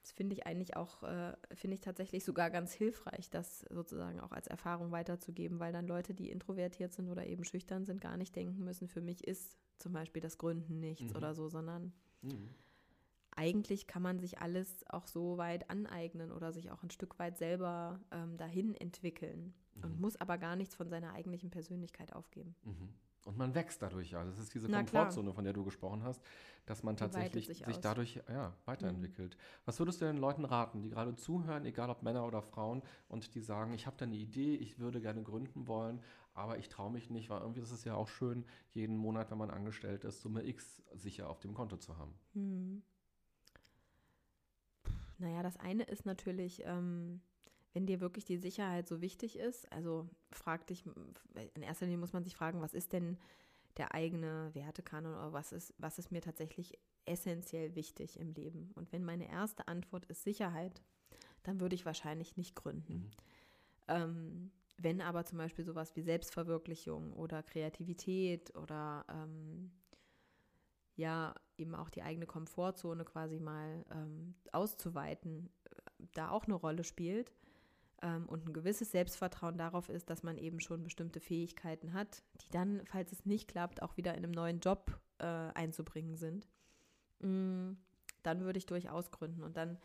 das finde ich eigentlich auch, äh, finde ich tatsächlich sogar ganz hilfreich, das sozusagen auch als Erfahrung weiterzugeben, weil dann Leute, die introvertiert sind oder eben schüchtern sind, gar nicht denken müssen, für mich ist zum Beispiel das Gründen nichts mhm. oder so, sondern mhm. Eigentlich kann man sich alles auch so weit aneignen oder sich auch ein Stück weit selber ähm, dahin entwickeln mhm. und muss aber gar nichts von seiner eigentlichen Persönlichkeit aufgeben. Mhm. Und man wächst dadurch ja. Das ist diese Na, Komfortzone, klar. von der du gesprochen hast, dass man tatsächlich sich, sich dadurch ja, weiterentwickelt. Mhm. Was würdest du den Leuten raten, die gerade zuhören, egal ob Männer oder Frauen, und die sagen, ich habe da eine Idee, ich würde gerne gründen wollen, aber ich traue mich nicht, weil irgendwie ist es ja auch schön, jeden Monat, wenn man angestellt ist, Summe X sicher auf dem Konto zu haben. Hm. Naja, das eine ist natürlich, ähm, wenn dir wirklich die Sicherheit so wichtig ist, also frag dich, in erster Linie muss man sich fragen, was ist denn der eigene Wertekanon oder was ist, was ist mir tatsächlich essentiell wichtig im Leben? Und wenn meine erste Antwort ist Sicherheit, dann würde ich wahrscheinlich nicht gründen. Mhm. Ähm, wenn aber zum Beispiel sowas wie Selbstverwirklichung oder Kreativität oder ähm, ja, eben auch die eigene Komfortzone quasi mal ähm, auszuweiten, äh, da auch eine Rolle spielt. Ähm, und ein gewisses Selbstvertrauen darauf ist, dass man eben schon bestimmte Fähigkeiten hat, die dann, falls es nicht klappt, auch wieder in einem neuen Job äh, einzubringen sind, mm, dann würde ich durchaus gründen. Und dann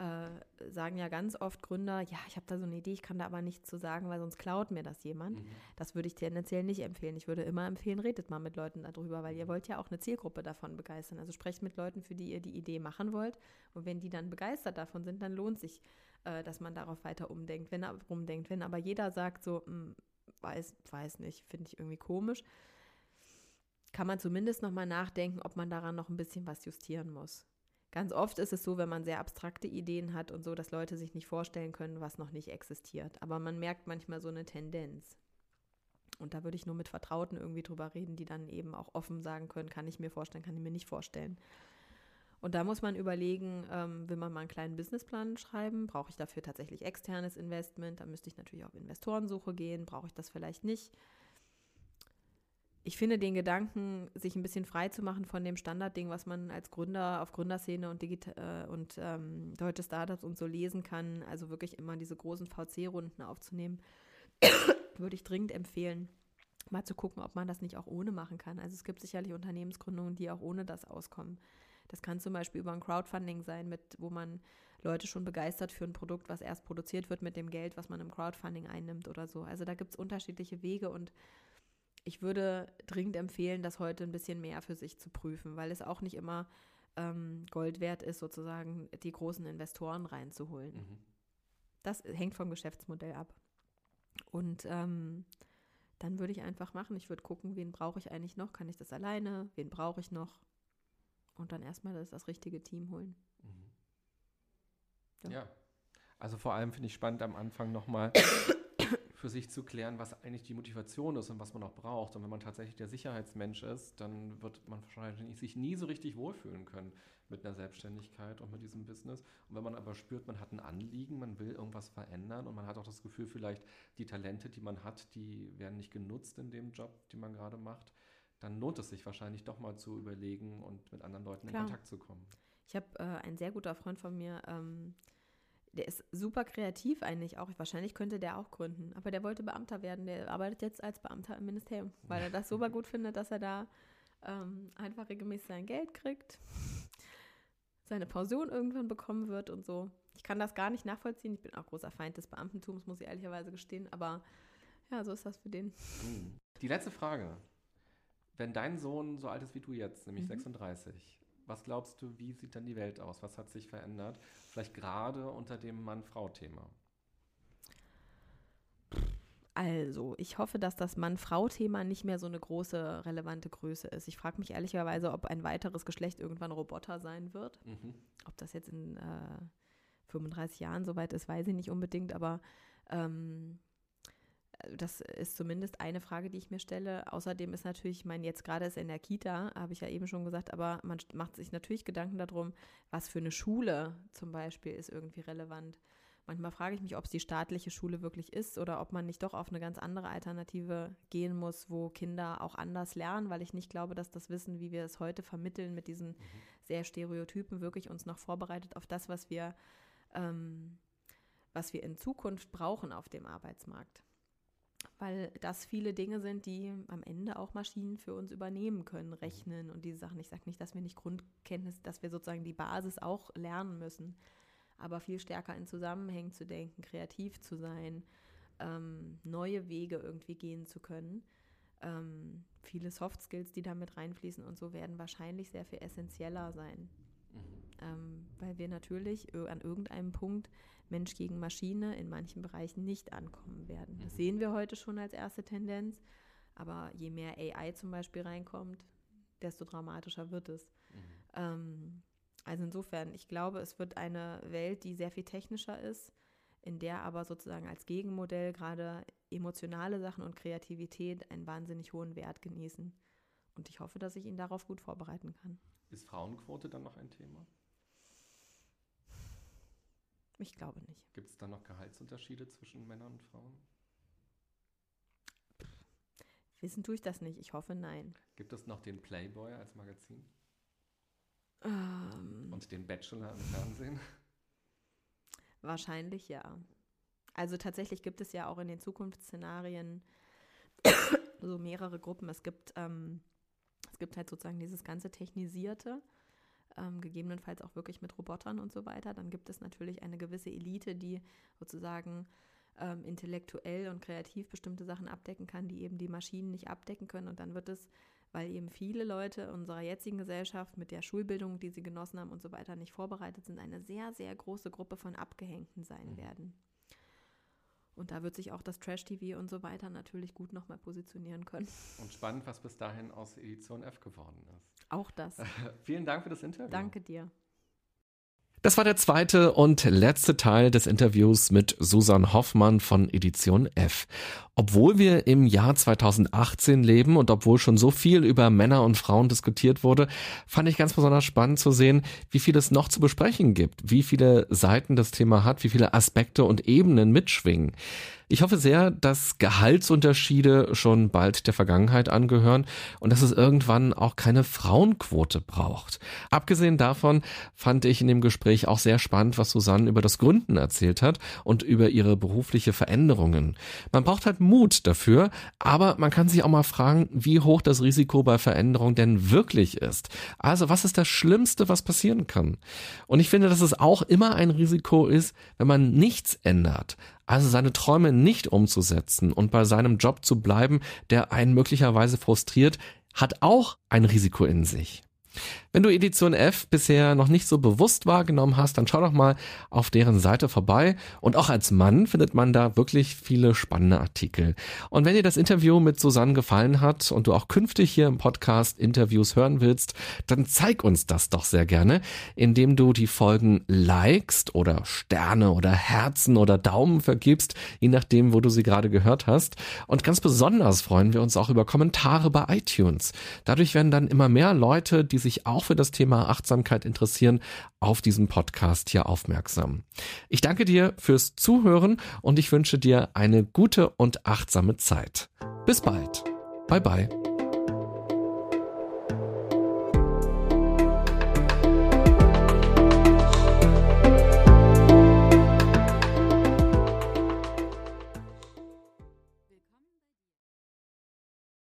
äh, sagen ja ganz oft Gründer, ja, ich habe da so eine Idee, ich kann da aber nichts zu sagen, weil sonst klaut mir das jemand. Mhm. Das würde ich tendenziell nicht empfehlen. Ich würde immer empfehlen, redet mal mit Leuten darüber, weil ihr wollt ja auch eine Zielgruppe davon begeistern. Also sprecht mit Leuten, für die ihr die Idee machen wollt. Und wenn die dann begeistert davon sind, dann lohnt sich, äh, dass man darauf weiter umdenkt. Wenn er rumdenkt, wenn aber jeder sagt so, mh, hm, weiß, weiß nicht, finde ich irgendwie komisch, kann man zumindest noch mal nachdenken, ob man daran noch ein bisschen was justieren muss. Ganz oft ist es so, wenn man sehr abstrakte Ideen hat und so, dass Leute sich nicht vorstellen können, was noch nicht existiert. Aber man merkt manchmal so eine Tendenz. Und da würde ich nur mit Vertrauten irgendwie drüber reden, die dann eben auch offen sagen können, kann ich mir vorstellen, kann ich mir nicht vorstellen. Und da muss man überlegen, ähm, will man mal einen kleinen Businessplan schreiben? Brauche ich dafür tatsächlich externes Investment? Da müsste ich natürlich auf Investorensuche gehen. Brauche ich das vielleicht nicht? Ich finde den Gedanken, sich ein bisschen frei zu machen von dem Standardding, was man als Gründer auf Gründerszene und, Digital, äh, und ähm, deutsche Startups und so lesen kann, also wirklich immer diese großen VC-Runden aufzunehmen, würde ich dringend empfehlen, mal zu gucken, ob man das nicht auch ohne machen kann. Also es gibt sicherlich Unternehmensgründungen, die auch ohne das auskommen. Das kann zum Beispiel über ein Crowdfunding sein, mit, wo man Leute schon begeistert für ein Produkt, was erst produziert wird mit dem Geld, was man im Crowdfunding einnimmt oder so. Also da gibt es unterschiedliche Wege und ich würde dringend empfehlen, das heute ein bisschen mehr für sich zu prüfen, weil es auch nicht immer ähm, Gold wert ist, sozusagen die großen Investoren reinzuholen. Mhm. Das hängt vom Geschäftsmodell ab. Und ähm, dann würde ich einfach machen, ich würde gucken, wen brauche ich eigentlich noch? Kann ich das alleine? Wen brauche ich noch? Und dann erstmal das, das richtige Team holen. Mhm. Ja. ja. Also vor allem finde ich spannend am Anfang nochmal für sich zu klären, was eigentlich die Motivation ist und was man auch braucht. Und wenn man tatsächlich der Sicherheitsmensch ist, dann wird man wahrscheinlich sich nie so richtig wohlfühlen können mit einer Selbstständigkeit und mit diesem Business. Und wenn man aber spürt, man hat ein Anliegen, man will irgendwas verändern und man hat auch das Gefühl, vielleicht die Talente, die man hat, die werden nicht genutzt in dem Job, den man gerade macht, dann lohnt es sich wahrscheinlich doch mal zu überlegen und mit anderen Leuten Klar. in Kontakt zu kommen. Ich habe äh, ein sehr guter Freund von mir, ähm, der ist super kreativ eigentlich auch. Wahrscheinlich könnte der auch gründen. Aber der wollte Beamter werden. Der arbeitet jetzt als Beamter im Ministerium, weil er das super gut findet, dass er da ähm, einfach regelmäßig sein Geld kriegt, seine Pension irgendwann bekommen wird und so. Ich kann das gar nicht nachvollziehen. Ich bin auch großer Feind des Beamtentums, muss ich ehrlicherweise gestehen. Aber ja, so ist das für den. Die letzte Frage. Wenn dein Sohn so alt ist wie du jetzt, nämlich mhm. 36, was glaubst du, wie sieht dann die Welt aus? Was hat sich verändert? Vielleicht gerade unter dem Mann-Frau-Thema. Also, ich hoffe, dass das Mann-Frau-Thema nicht mehr so eine große, relevante Größe ist. Ich frage mich ehrlicherweise, ob ein weiteres Geschlecht irgendwann Roboter sein wird. Mhm. Ob das jetzt in äh, 35 Jahren soweit ist, weiß ich nicht unbedingt, aber ähm, das ist zumindest eine Frage, die ich mir stelle. Außerdem ist natürlich, ich meine, jetzt gerade ist in der Kita, habe ich ja eben schon gesagt, aber man macht sich natürlich Gedanken darum, was für eine Schule zum Beispiel ist irgendwie relevant. Manchmal frage ich mich, ob es die staatliche Schule wirklich ist oder ob man nicht doch auf eine ganz andere Alternative gehen muss, wo Kinder auch anders lernen, weil ich nicht glaube, dass das Wissen, wie wir es heute vermitteln, mit diesen mhm. sehr Stereotypen wirklich uns noch vorbereitet auf das, was wir, ähm, was wir in Zukunft brauchen auf dem Arbeitsmarkt weil das viele Dinge sind, die am Ende auch Maschinen für uns übernehmen können, rechnen und diese Sachen. Ich sage nicht, dass wir nicht Grundkenntnis, dass wir sozusagen die Basis auch lernen müssen, aber viel stärker in Zusammenhängen zu denken, kreativ zu sein, ähm, neue Wege irgendwie gehen zu können. Ähm, viele Soft Skills, die damit reinfließen und so werden wahrscheinlich sehr viel essentieller sein. Mhm. Ähm, weil wir natürlich an irgendeinem Punkt Mensch gegen Maschine in manchen Bereichen nicht ankommen werden. Das mhm. sehen wir heute schon als erste Tendenz, aber je mehr AI zum Beispiel reinkommt, desto dramatischer wird es. Mhm. Ähm, also insofern, ich glaube, es wird eine Welt, die sehr viel technischer ist, in der aber sozusagen als Gegenmodell gerade emotionale Sachen und Kreativität einen wahnsinnig hohen Wert genießen. Und ich hoffe, dass ich ihn darauf gut vorbereiten kann. Ist Frauenquote dann noch ein Thema? Ich glaube nicht. Gibt es da noch Gehaltsunterschiede zwischen Männern und Frauen? Wissen tue ich das nicht. Ich hoffe, nein. Gibt es noch den Playboy als Magazin? Ähm, und den Bachelor im Fernsehen? Wahrscheinlich ja. Also tatsächlich gibt es ja auch in den Zukunftsszenarien so mehrere Gruppen. Es gibt, ähm, es gibt halt sozusagen dieses ganze Technisierte ähm, gegebenenfalls auch wirklich mit Robotern und so weiter. Dann gibt es natürlich eine gewisse Elite, die sozusagen ähm, intellektuell und kreativ bestimmte Sachen abdecken kann, die eben die Maschinen nicht abdecken können. Und dann wird es, weil eben viele Leute unserer jetzigen Gesellschaft mit der Schulbildung, die sie genossen haben und so weiter, nicht vorbereitet sind, eine sehr, sehr große Gruppe von Abgehängten sein mhm. werden. Und da wird sich auch das Trash-TV und so weiter natürlich gut nochmal positionieren können. Und spannend, was bis dahin aus Edition F geworden ist. Auch das. Vielen Dank für das Interview. Danke dir. Das war der zweite und letzte Teil des Interviews mit Susan Hoffmann von Edition F. Obwohl wir im Jahr 2018 leben und obwohl schon so viel über Männer und Frauen diskutiert wurde, fand ich ganz besonders spannend zu sehen, wie viel es noch zu besprechen gibt, wie viele Seiten das Thema hat, wie viele Aspekte und Ebenen mitschwingen. Ich hoffe sehr, dass Gehaltsunterschiede schon bald der Vergangenheit angehören und dass es irgendwann auch keine Frauenquote braucht. Abgesehen davon fand ich in dem Gespräch auch sehr spannend, was Susanne über das Gründen erzählt hat und über ihre berufliche Veränderungen. Man braucht halt Mut dafür, aber man kann sich auch mal fragen, wie hoch das Risiko bei Veränderung denn wirklich ist. Also was ist das Schlimmste, was passieren kann? Und ich finde, dass es auch immer ein Risiko ist, wenn man nichts ändert. Also seine Träume nicht umzusetzen und bei seinem Job zu bleiben, der einen möglicherweise frustriert, hat auch ein Risiko in sich. Wenn du Edition F bisher noch nicht so bewusst wahrgenommen hast, dann schau doch mal auf deren Seite vorbei. Und auch als Mann findet man da wirklich viele spannende Artikel. Und wenn dir das Interview mit Susanne gefallen hat und du auch künftig hier im Podcast Interviews hören willst, dann zeig uns das doch sehr gerne, indem du die Folgen likest oder Sterne oder Herzen oder Daumen vergibst, je nachdem, wo du sie gerade gehört hast. Und ganz besonders freuen wir uns auch über Kommentare bei iTunes. Dadurch werden dann immer mehr Leute, die sich auch für das Thema Achtsamkeit interessieren, auf diesen Podcast hier aufmerksam. Ich danke dir fürs Zuhören und ich wünsche dir eine gute und achtsame Zeit. Bis bald. Bye bye.